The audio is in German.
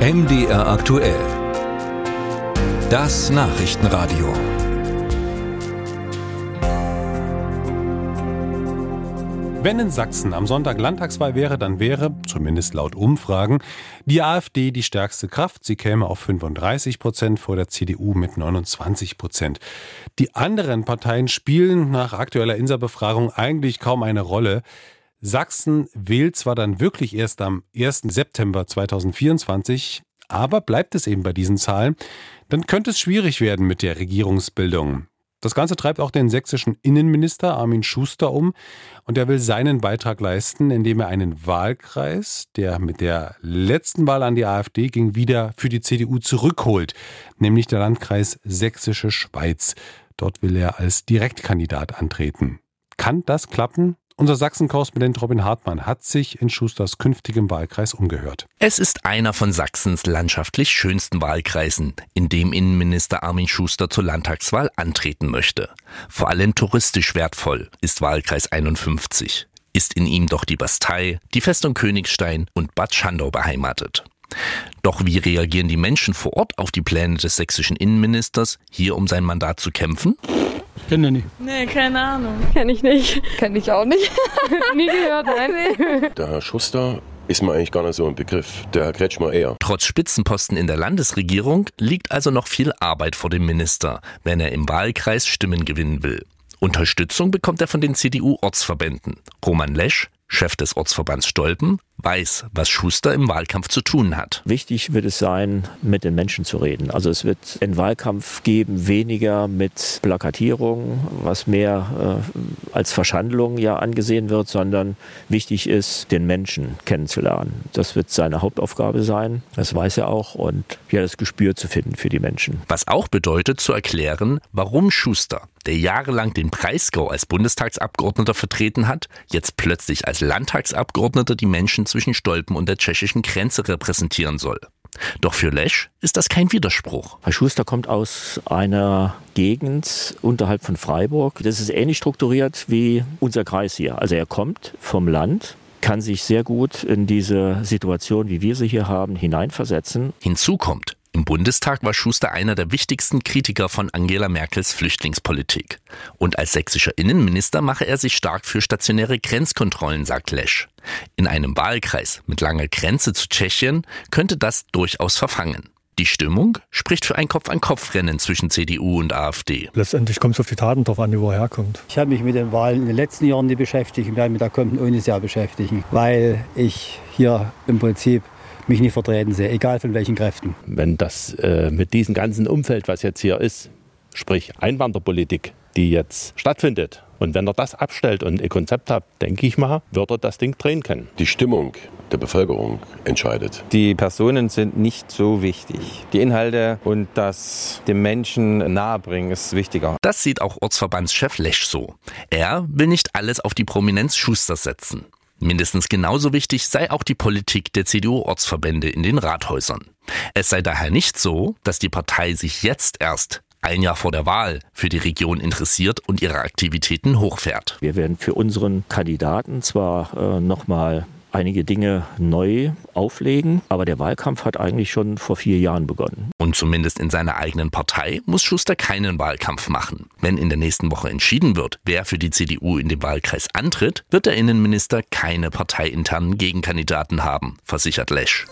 MDR aktuell. Das Nachrichtenradio. Wenn in Sachsen am Sonntag Landtagswahl wäre, dann wäre, zumindest laut Umfragen, die AfD die stärkste Kraft. Sie käme auf 35 Prozent vor der CDU mit 29 Prozent. Die anderen Parteien spielen nach aktueller Insa-Befragung eigentlich kaum eine Rolle. Sachsen wählt zwar dann wirklich erst am 1. September 2024, aber bleibt es eben bei diesen Zahlen, dann könnte es schwierig werden mit der Regierungsbildung. Das Ganze treibt auch den sächsischen Innenminister Armin Schuster um und er will seinen Beitrag leisten, indem er einen Wahlkreis, der mit der letzten Wahl an die AfD ging, wieder für die CDU zurückholt, nämlich der Landkreis Sächsische Schweiz. Dort will er als Direktkandidat antreten. Kann das klappen? Unser Sachsen-Korrespondent Robin Hartmann hat sich in Schusters künftigem Wahlkreis umgehört. Es ist einer von Sachsens landschaftlich schönsten Wahlkreisen, in dem Innenminister Armin Schuster zur Landtagswahl antreten möchte. Vor allem touristisch wertvoll ist Wahlkreis 51. Ist in ihm doch die Bastei, die Festung Königstein und Bad Schandau beheimatet. Doch wie reagieren die Menschen vor Ort auf die Pläne des sächsischen Innenministers, hier um sein Mandat zu kämpfen? Kenne ich nicht. Nee, keine Ahnung. Kenne ich nicht. Kenne ich auch nicht. Nie gehört, nein. Der Herr Schuster ist mir eigentlich gar nicht so ein Begriff. Der Herr Kretschmer eher. Trotz Spitzenposten in der Landesregierung liegt also noch viel Arbeit vor dem Minister, wenn er im Wahlkreis Stimmen gewinnen will. Unterstützung bekommt er von den CDU-Ortsverbänden. Roman Lesch, Chef des Ortsverbands Stolpen, weiß, was Schuster im Wahlkampf zu tun hat. Wichtig wird es sein, mit den Menschen zu reden. Also es wird einen Wahlkampf geben, weniger mit Plakatierung, was mehr äh, als Verschandlung ja angesehen wird, sondern wichtig ist, den Menschen kennenzulernen. Das wird seine Hauptaufgabe sein. Das weiß er auch und ja, das Gespür zu finden für die Menschen. Was auch bedeutet, zu erklären, warum Schuster, der jahrelang den Breisgau als Bundestagsabgeordneter vertreten hat, jetzt plötzlich als Landtagsabgeordneter die Menschen zwischen Stolpen und der tschechischen Grenze repräsentieren soll. Doch für Lesch ist das kein Widerspruch. Herr Schuster kommt aus einer Gegend unterhalb von Freiburg. Das ist ähnlich strukturiert wie unser Kreis hier. Also er kommt vom Land, kann sich sehr gut in diese Situation, wie wir sie hier haben, hineinversetzen. Hinzu kommt, im Bundestag war Schuster einer der wichtigsten Kritiker von Angela Merkels Flüchtlingspolitik. Und als sächsischer Innenminister mache er sich stark für stationäre Grenzkontrollen, sagt Lesch. In einem Wahlkreis mit langer Grenze zu Tschechien könnte das durchaus verfangen. Die Stimmung spricht für ein Kopf-an-Kopf-Rennen zwischen CDU und AfD. Letztendlich kommt es auf die Taten drauf an, wo er herkommt. Ich habe mich mit den Wahlen in den letzten Jahren nicht beschäftigt und werde mich da kommenden ohne Jahr beschäftigen, weil ich hier im Prinzip mich nicht vertreten sehe, egal von welchen Kräften. Wenn das äh, mit diesem ganzen Umfeld, was jetzt hier ist, sprich Einwanderpolitik, die jetzt stattfindet, und wenn er das abstellt und ein Konzept hat, denke ich mal, wird er das Ding drehen können. Die Stimmung der Bevölkerung entscheidet. Die Personen sind nicht so wichtig. Die Inhalte und das dem Menschen nahebringen ist wichtiger. Das sieht auch Ortsverbandschef Lesch so. Er will nicht alles auf die Prominenz Schusters setzen. Mindestens genauso wichtig sei auch die Politik der CDU-Ortsverbände in den Rathäusern. Es sei daher nicht so, dass die Partei sich jetzt erst ein Jahr vor der Wahl für die Region interessiert und ihre Aktivitäten hochfährt. Wir werden für unseren Kandidaten zwar äh, nochmal einige Dinge neu auflegen, aber der Wahlkampf hat eigentlich schon vor vier Jahren begonnen. Und zumindest in seiner eigenen Partei muss Schuster keinen Wahlkampf machen. Wenn in der nächsten Woche entschieden wird, wer für die CDU in dem Wahlkreis antritt, wird der Innenminister keine parteiinternen Gegenkandidaten haben, versichert Lesch.